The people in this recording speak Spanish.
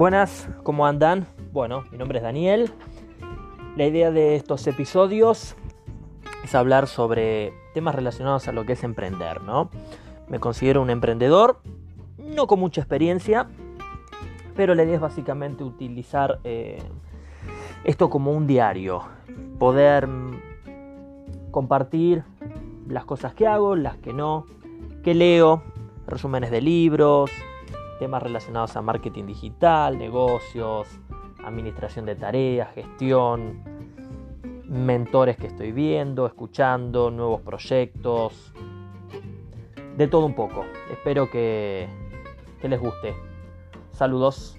Buenas, ¿cómo andan? Bueno, mi nombre es Daniel. La idea de estos episodios es hablar sobre temas relacionados a lo que es emprender, ¿no? Me considero un emprendedor, no con mucha experiencia, pero la idea es básicamente utilizar eh, esto como un diario, poder mm, compartir las cosas que hago, las que no, que leo, resúmenes de libros, temas relacionados a marketing digital, negocios, administración de tareas, gestión, mentores que estoy viendo, escuchando, nuevos proyectos, de todo un poco. Espero que, les guste. Saludos.